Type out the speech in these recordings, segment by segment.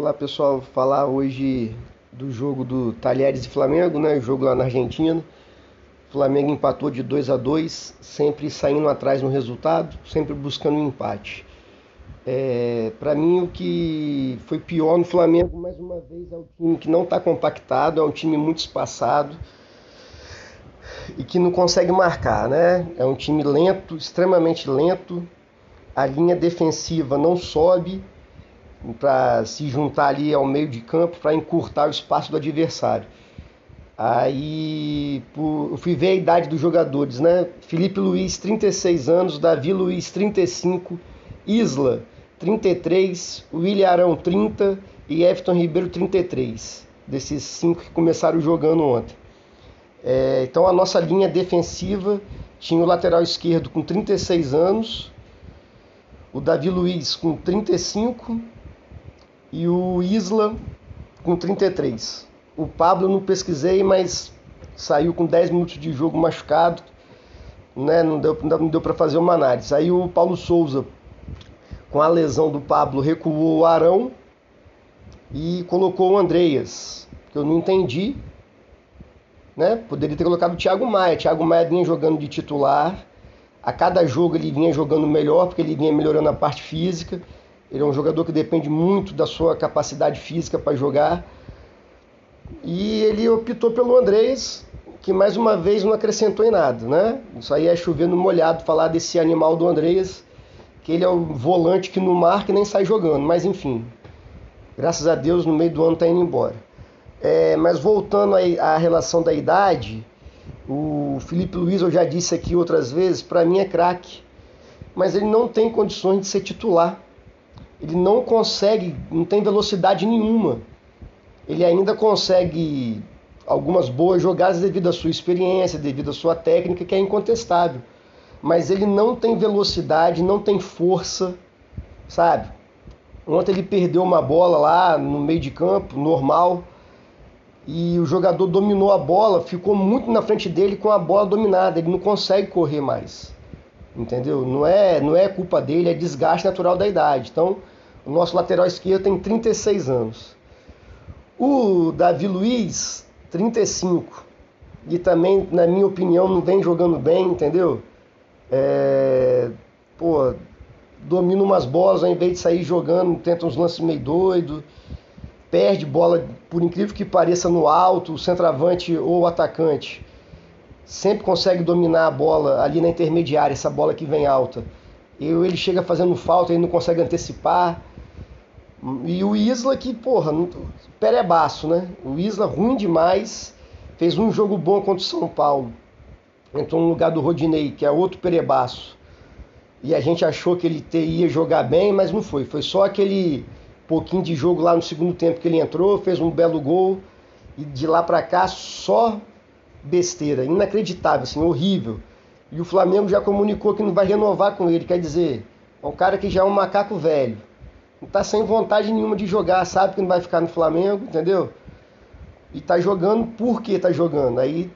Olá pessoal, falar hoje do jogo do Talheres e Flamengo, né? Jogo lá na Argentina. O Flamengo empatou de 2 a 2, sempre saindo atrás no resultado, sempre buscando um empate. É, para mim o que foi pior no Flamengo mais uma vez é o time que não está compactado, é um time muito espaçado e que não consegue marcar, né? É um time lento, extremamente lento. A linha defensiva não sobe para se juntar ali ao meio de campo para encurtar o espaço do adversário. Aí eu fui ver a idade dos jogadores, né? Felipe Luiz, 36 anos, Davi Luiz, 35, Isla, 33, William Arão, 30 e Everton Ribeiro, 33. Desses cinco que começaram jogando ontem. É, então a nossa linha defensiva tinha o lateral esquerdo com 36 anos, o Davi Luiz com 35 e o Isla com 33. O Pablo não pesquisei, mas saiu com 10 minutos de jogo machucado, né? não deu, não deu para fazer uma análise. Aí o Paulo Souza, com a lesão do Pablo, recuou o Arão e colocou o Andreas, que eu não entendi. Né? Poderia ter colocado o Thiago Maia. Thiago Maia vinha jogando de titular. A cada jogo ele vinha jogando melhor, porque ele vinha melhorando a parte física. Ele é um jogador que depende muito da sua capacidade física para jogar. E ele optou pelo Andrés, que mais uma vez não acrescentou em nada, né? Isso aí é chovendo molhado falar desse animal do Andrés, que ele é o volante que não marca e nem sai jogando, mas enfim. Graças a Deus no meio do ano está indo embora. É, mas voltando à relação da idade, o Felipe Luiz, eu já disse aqui outras vezes, para mim é craque, mas ele não tem condições de ser titular ele não consegue, não tem velocidade nenhuma. Ele ainda consegue algumas boas jogadas devido à sua experiência, devido à sua técnica, que é incontestável. Mas ele não tem velocidade, não tem força, sabe? Ontem ele perdeu uma bola lá no meio de campo, normal, e o jogador dominou a bola, ficou muito na frente dele com a bola dominada, ele não consegue correr mais. Entendeu? Não é, não é culpa dele, é desgaste natural da idade. Então, o nosso lateral esquerdo tem 36 anos. O Davi Luiz, 35. E também, na minha opinião, não vem jogando bem, entendeu? É, pô, domina umas bolas ao invés de sair jogando, tenta uns lances meio doido, perde bola, por incrível que pareça, no alto, o centroavante ou o atacante. Sempre consegue dominar a bola ali na intermediária, essa bola que vem alta. Ele chega fazendo falta, ele não consegue antecipar. E o Isla que, porra, perebaço, né? O Isla ruim demais, fez um jogo bom contra o São Paulo. Entrou no lugar do Rodinei, que é outro perebaço. E a gente achou que ele ia jogar bem, mas não foi. Foi só aquele pouquinho de jogo lá no segundo tempo que ele entrou, fez um belo gol. E de lá para cá só besteira, inacreditável, assim, horrível. E o Flamengo já comunicou que não vai renovar com ele, quer dizer, é um cara que já é um macaco velho não tá sem vontade nenhuma de jogar, sabe que não vai ficar no Flamengo, entendeu? E tá jogando porque tá jogando. Aí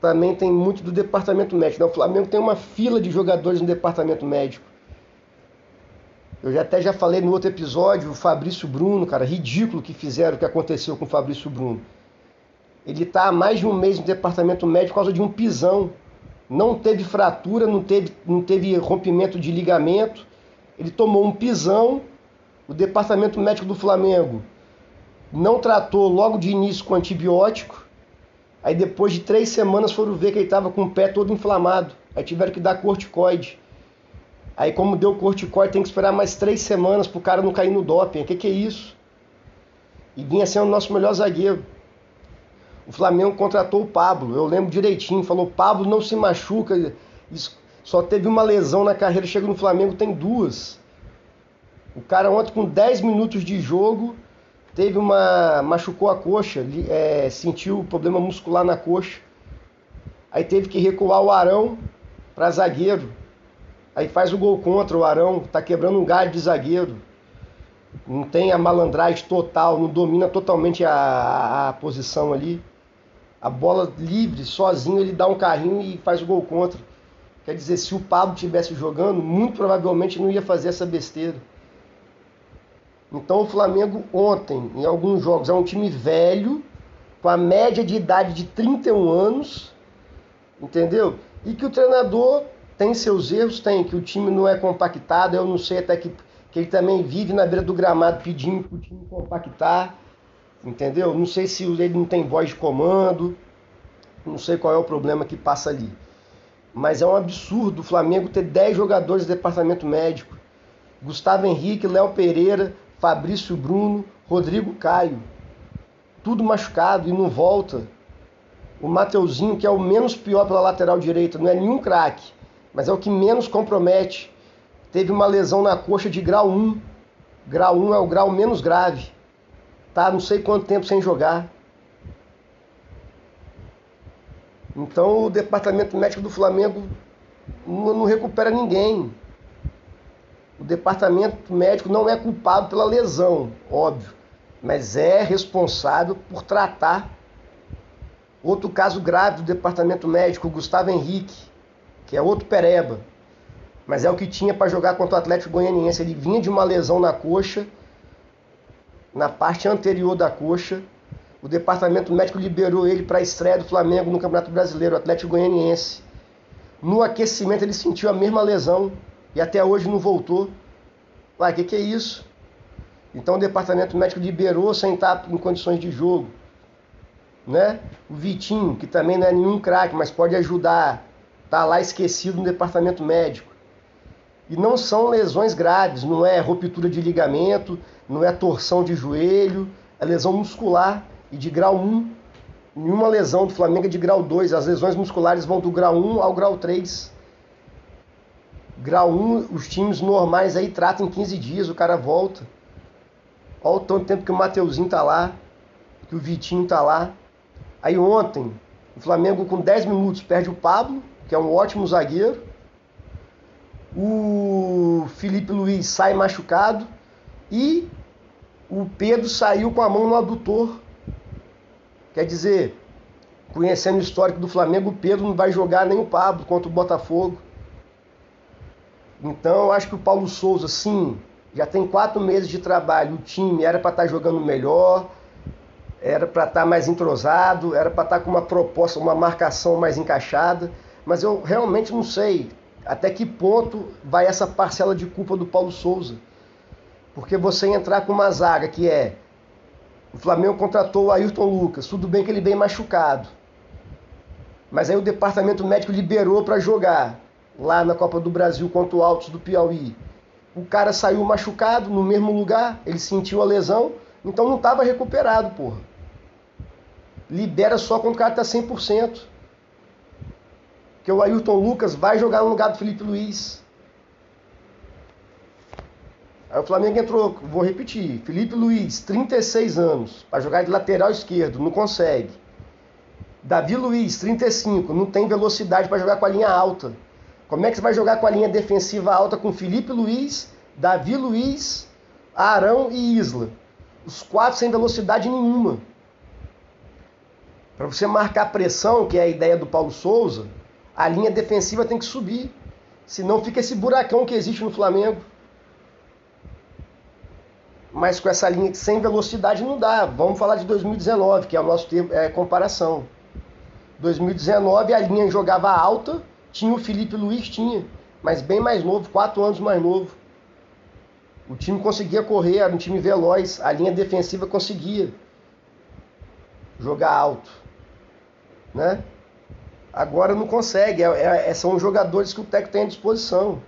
também tem muito do departamento médico. Né? O Flamengo tem uma fila de jogadores no departamento médico. Eu já até já falei no outro episódio, o Fabrício Bruno, cara, ridículo que fizeram o que aconteceu com o Fabrício Bruno. Ele está há mais de um mês no departamento médico por causa de um pisão. Não teve fratura, não teve, não teve rompimento de ligamento. Ele tomou um pisão o departamento médico do Flamengo não tratou logo de início com antibiótico. Aí depois de três semanas foram ver que ele estava com o pé todo inflamado. Aí tiveram que dar corticoide. Aí como deu corticoide tem que esperar mais três semanas para o cara não cair no doping. O que, que é isso? E vinha sendo o nosso melhor zagueiro. O Flamengo contratou o Pablo, eu lembro direitinho. Falou, Pablo não se machuca. Só teve uma lesão na carreira, chega no Flamengo, tem duas. O cara ontem com 10 minutos de jogo teve uma. machucou a coxa, é, sentiu problema muscular na coxa. Aí teve que recuar o Arão para zagueiro. Aí faz o gol contra o Arão, tá quebrando um galho de zagueiro. Não tem a malandragem total, não domina totalmente a, a, a posição ali. A bola livre, sozinho, ele dá um carrinho e faz o gol contra. Quer dizer, se o Pablo tivesse jogando, muito provavelmente não ia fazer essa besteira. Então o Flamengo ontem, em alguns jogos, é um time velho, com a média de idade de 31 anos, entendeu? E que o treinador tem seus erros, tem, que o time não é compactado, eu não sei até que, que ele também vive na beira do gramado pedindo para o time compactar, entendeu? Não sei se ele não tem voz de comando, não sei qual é o problema que passa ali. Mas é um absurdo o Flamengo ter 10 jogadores do departamento médico. Gustavo Henrique, Léo Pereira, Fabrício Bruno, Rodrigo Caio. Tudo machucado e não volta. O Mateuzinho, que é o menos pior pela lateral direita, não é nenhum craque, mas é o que menos compromete. Teve uma lesão na coxa de grau 1. Grau 1 é o grau menos grave. Tá não sei quanto tempo sem jogar. Então o departamento médico do Flamengo não, recupera ninguém. O departamento médico não é culpado pela lesão, óbvio, mas é responsável por tratar. Outro caso grave do departamento médico, o Gustavo Henrique, que é outro pereba, mas é o que tinha para jogar contra o Atlético Goianiense. Ele vinha de uma lesão na coxa, na parte anterior da coxa, o departamento médico liberou ele para a estreia do Flamengo no Campeonato Brasileiro, Atlético Goianiense. No aquecimento ele sentiu a mesma lesão e até hoje não voltou. Uai, o que, que é isso? Então o departamento médico liberou sem estar em condições de jogo. Né? O Vitinho, que também não é nenhum craque, mas pode ajudar, tá lá esquecido no departamento médico. E não são lesões graves, não é ruptura de ligamento, não é torção de joelho, é lesão muscular e de grau 1. Nenhuma lesão do Flamengo é de grau 2. As lesões musculares vão do grau 1 ao grau 3. Grau 1, os times normais aí tratam em 15 dias, o cara volta. Olha o tanto tempo que o Mateuzinho tá lá, que o Vitinho tá lá. Aí ontem, o Flamengo com 10 minutos perde o Pablo, que é um ótimo zagueiro. O Felipe Luiz sai machucado e o Pedro saiu com a mão no adutor. Quer dizer, conhecendo o histórico do Flamengo, o Pedro não vai jogar nem o Pablo contra o Botafogo. Então, eu acho que o Paulo Souza, sim, já tem quatro meses de trabalho. O time era para estar tá jogando melhor, era para estar tá mais entrosado, era para estar tá com uma proposta, uma marcação mais encaixada. Mas eu realmente não sei até que ponto vai essa parcela de culpa do Paulo Souza. Porque você entrar com uma zaga que é o Flamengo contratou o Ayrton Lucas. Tudo bem que ele vem machucado. Mas aí o departamento médico liberou para jogar lá na Copa do Brasil contra o Altos do Piauí. O cara saiu machucado no mesmo lugar, ele sentiu a lesão, então não estava recuperado, porra. Libera só quando o cara tá 100%. Porque o Ayrton Lucas vai jogar no lugar do Felipe Luiz. Aí o Flamengo entrou, vou repetir, Felipe Luiz, 36 anos, para jogar de lateral esquerdo, não consegue. Davi Luiz, 35, não tem velocidade para jogar com a linha alta. Como é que você vai jogar com a linha defensiva alta com Felipe Luiz, Davi Luiz, Arão e Isla? Os quatro sem velocidade nenhuma. Para você marcar pressão, que é a ideia do Paulo Souza, a linha defensiva tem que subir. Senão fica esse buracão que existe no Flamengo mas com essa linha sem velocidade não dá. Vamos falar de 2019, que é o nosso tempo, é, comparação. 2019 a linha jogava alta, tinha o Felipe Luiz, tinha, mas bem mais novo, quatro anos mais novo. O time conseguia correr, era um time veloz, a linha defensiva conseguia jogar alto, né? Agora não consegue, é, é, são jogadores que o técnico tem à disposição.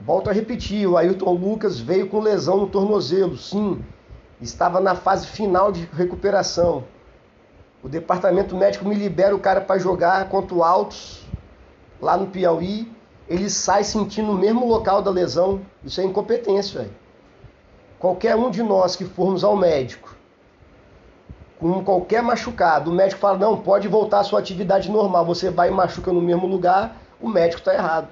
Volto a repetir, o Ayrton Lucas veio com lesão no tornozelo, sim. Estava na fase final de recuperação. O departamento médico me libera o cara para jogar contra o Altos, lá no Piauí. Ele sai sentindo o mesmo local da lesão. Isso é incompetência, velho. Qualquer um de nós que formos ao médico com qualquer machucado, o médico fala: não, pode voltar à sua atividade normal. Você vai e machuca no mesmo lugar, o médico está errado.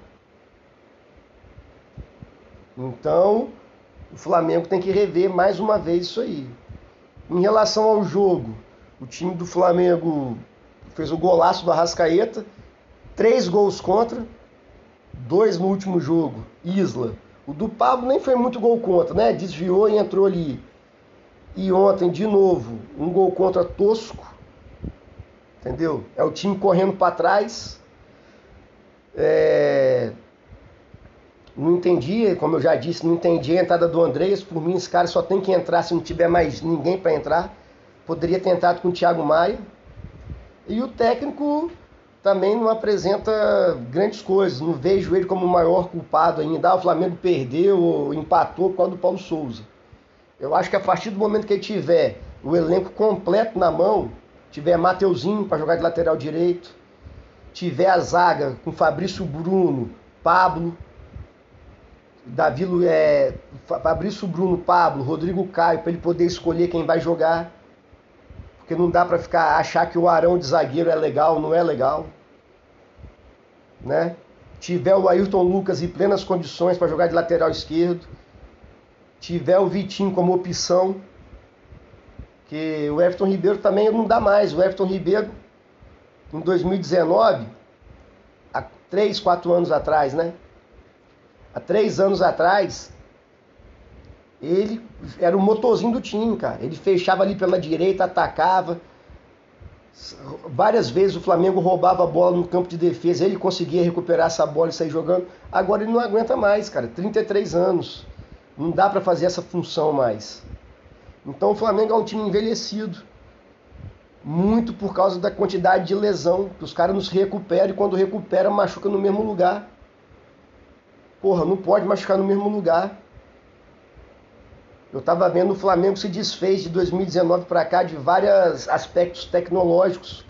Então, o Flamengo tem que rever mais uma vez isso aí. Em relação ao jogo, o time do Flamengo fez o golaço do Arrascaeta, três gols contra, dois no último jogo, Isla, O do Pablo nem foi muito gol contra, né? Desviou e entrou ali. E ontem, de novo, um gol contra tosco. Entendeu? É o time correndo para trás. É... Não entendi, como eu já disse, não entendi a entrada do Andreas. Por mim, esse cara só tem que entrar se não tiver mais ninguém para entrar. Poderia ter entrado com o Thiago Maia. E o técnico também não apresenta grandes coisas. Não vejo ele como o maior culpado ainda. Ah, o Flamengo perdeu, empatou por causa do Paulo Souza. Eu acho que a partir do momento que ele tiver o elenco completo na mão, tiver Mateuzinho para jogar de lateral direito, tiver a zaga com Fabrício Bruno, Pablo, Davi, é, Fabrício Bruno, Pablo, Rodrigo Caio, para ele poder escolher quem vai jogar. Porque não dá para ficar achar que o Arão de zagueiro é legal, não é legal. Né? Tiver o Ayrton Lucas em plenas condições para jogar de lateral esquerdo. Tiver o Vitinho como opção. Que o Everton Ribeiro também não dá mais. O Everton Ribeiro, em 2019, há 3, 4 anos atrás, né? Há 3 anos atrás, ele era o motorzinho do time, cara. Ele fechava ali pela direita, atacava. Várias vezes o Flamengo roubava a bola no campo de defesa, ele conseguia recuperar essa bola e sair jogando. Agora ele não aguenta mais, cara. 33 anos. Não dá para fazer essa função mais. Então o Flamengo é um time envelhecido. Muito por causa da quantidade de lesão. Que os caras nos recuperam e quando recupera machuca no mesmo lugar. Porra, não pode machucar no mesmo lugar. Eu estava vendo o Flamengo se desfez de 2019 para cá de vários aspectos tecnológicos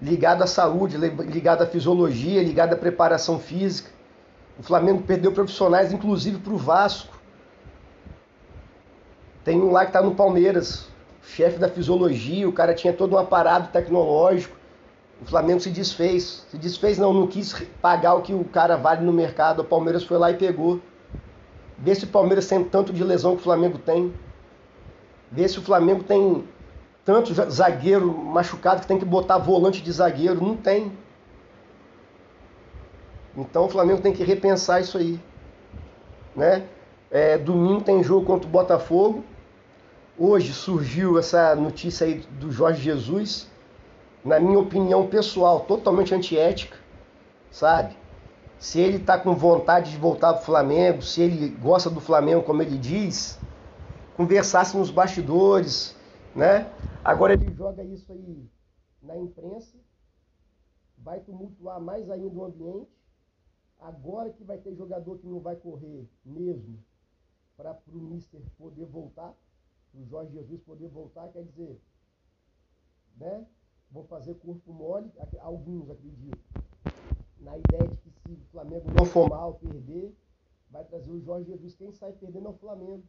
ligado à saúde, ligado à fisiologia, ligado à preparação física. O Flamengo perdeu profissionais, inclusive para o Vasco. Tem um lá que está no Palmeiras, chefe da fisiologia, o cara tinha todo um aparato tecnológico. O Flamengo se desfez. Se desfez não, não quis pagar o que o cara vale no mercado. O Palmeiras foi lá e pegou. Vê se o Palmeiras tem tanto de lesão que o Flamengo tem. Vê se o Flamengo tem tanto zagueiro machucado que tem que botar volante de zagueiro. Não tem. Então o Flamengo tem que repensar isso aí. Né? É, domingo tem jogo contra o Botafogo. Hoje surgiu essa notícia aí do Jorge Jesus, na minha opinião pessoal, totalmente antiética, sabe? Se ele está com vontade de voltar para o Flamengo, se ele gosta do Flamengo, como ele diz, conversasse nos bastidores, né? Agora ele joga isso aí na imprensa, vai tumultuar mais ainda o ambiente. Agora que vai ter jogador que não vai correr mesmo para o Mister poder voltar, o Jorge Jesus poder voltar, quer dizer, né? Vou fazer corpo mole, alguns acreditam na ideia de que se o Flamengo não for mal, perder, vai trazer o Jorge Jesus. Quem sai perdendo é o Flamengo.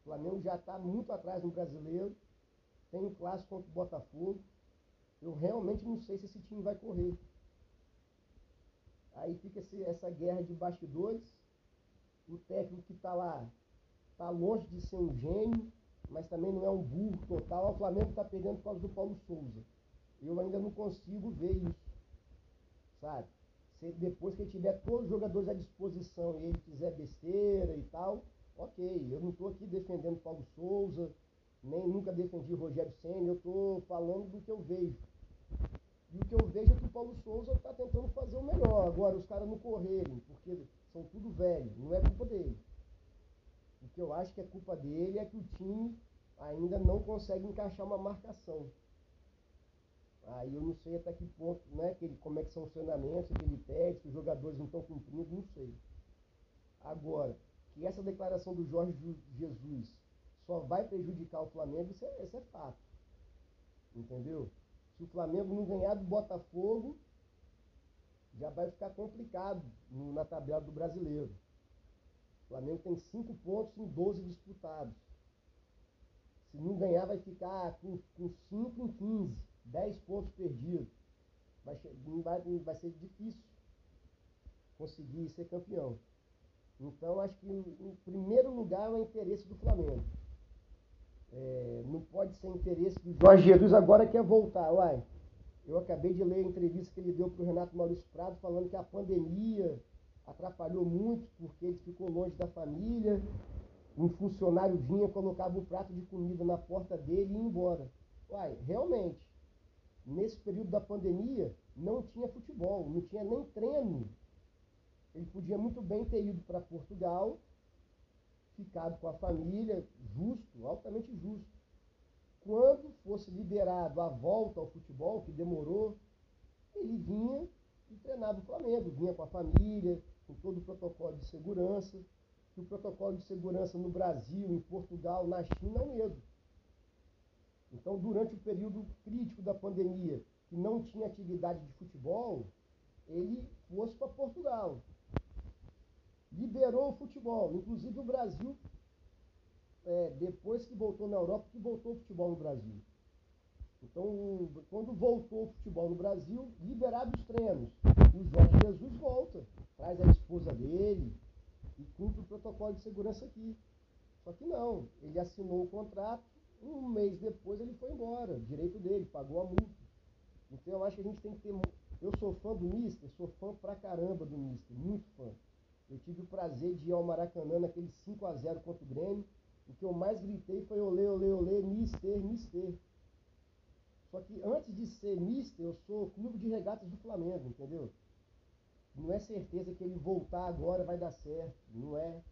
O Flamengo já está muito atrás no brasileiro. Tem um clássico contra o Botafogo. Eu realmente não sei se esse time vai correr. Aí fica esse, essa guerra de bastidores. O técnico que está lá está longe de ser um gênio, mas também não é um burro total. O Flamengo está perdendo por causa do Paulo Souza. Eu ainda não consigo ver isso sabe? Se depois que ele tiver todos os jogadores à disposição e ele fizer besteira e tal, ok. Eu não estou aqui defendendo Paulo Souza, nem nunca defendi Rogério Senna, eu estou falando do que eu vejo. E o que eu vejo é que o Paulo Souza está tentando fazer o melhor. Agora, os caras não correrem, porque são tudo velho, não é culpa dele. O que eu acho que é culpa dele é que o time ainda não consegue encaixar uma marcação. Aí eu não sei até que ponto, né, que ele, como é que são os treinamentos que ele pede, se os jogadores não estão cumprindo, não sei. Agora, que essa declaração do Jorge Jesus só vai prejudicar o Flamengo, isso é, isso é fato. Entendeu? Se o Flamengo não ganhar do Botafogo, já vai ficar complicado no, na tabela do brasileiro. O Flamengo tem 5 pontos em 12 disputados. Se não ganhar, vai ficar com 5 em 15. 10 pontos perdidos. Vai, vai, vai ser difícil conseguir ser campeão. Então, acho que em primeiro lugar é o interesse do Flamengo. É, não pode ser interesse do Jorge Jesus agora quer voltar. Uai, eu acabei de ler a entrevista que ele deu para o Renato Maurício Prado falando que a pandemia atrapalhou muito porque ele ficou longe da família. Um funcionário vinha, colocava um prato de comida na porta dele e ia embora. Uai, realmente, nesse período da pandemia, não tinha futebol, não tinha nem treino. Ele podia muito bem ter ido para Portugal, ficado com a família, justo, altamente justo. Quando fosse liberado a volta ao futebol, que demorou, ele vinha e treinava o Flamengo, vinha com a família, com todo o protocolo de segurança, que o protocolo de segurança no Brasil, em Portugal, na China é o mesmo. Então, durante o período crítico da pandemia, que não tinha atividade de futebol, ele fosse para Portugal. Liberou o futebol. Inclusive o Brasil, é, depois que voltou na Europa, que voltou o futebol no Brasil. Então, quando voltou o futebol no Brasil, liberados os treinos. O Jorge Jesus volta, traz a esposa dele e cumpre o protocolo de segurança aqui. Só que não, ele assinou o contrato, um mês depois ele foi embora, direito dele, pagou a multa. Então eu acho que a gente tem que ter. Eu sou fã do Mister, sou fã pra caramba do Mister, muito fã. Eu tive o prazer de ir ao Maracanã naquele 5 a 0 contra o Grêmio. O que eu mais gritei foi olê, olê, olê, Mister, Mister. Só que antes de ser Mister, eu sou clube de regatas do Flamengo, entendeu? Não é certeza que ele voltar agora vai dar certo. Não é.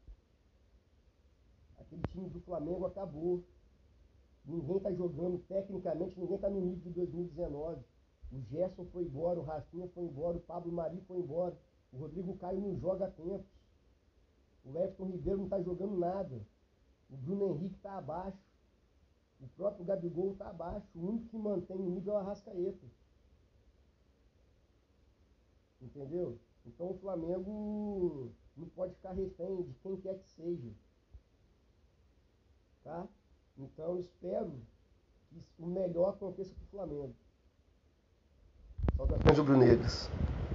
Aquele time do Flamengo acabou. Ninguém está jogando tecnicamente, ninguém está no nível de 2019. O Gerson foi embora, o Rafinha foi embora, o Pablo Mari foi embora. O Rodrigo Caio não joga tempos. O Everton Ribeiro não está jogando nada. O Bruno Henrique está abaixo. O próprio Gabigol está abaixo. O único que mantém o nível é o Arrascaeta. Entendeu? Então o Flamengo não pode ficar refém de quem quer que seja. Tá? Então espero que o melhor aconteça para o Flamengo. Saudações rubro-negras.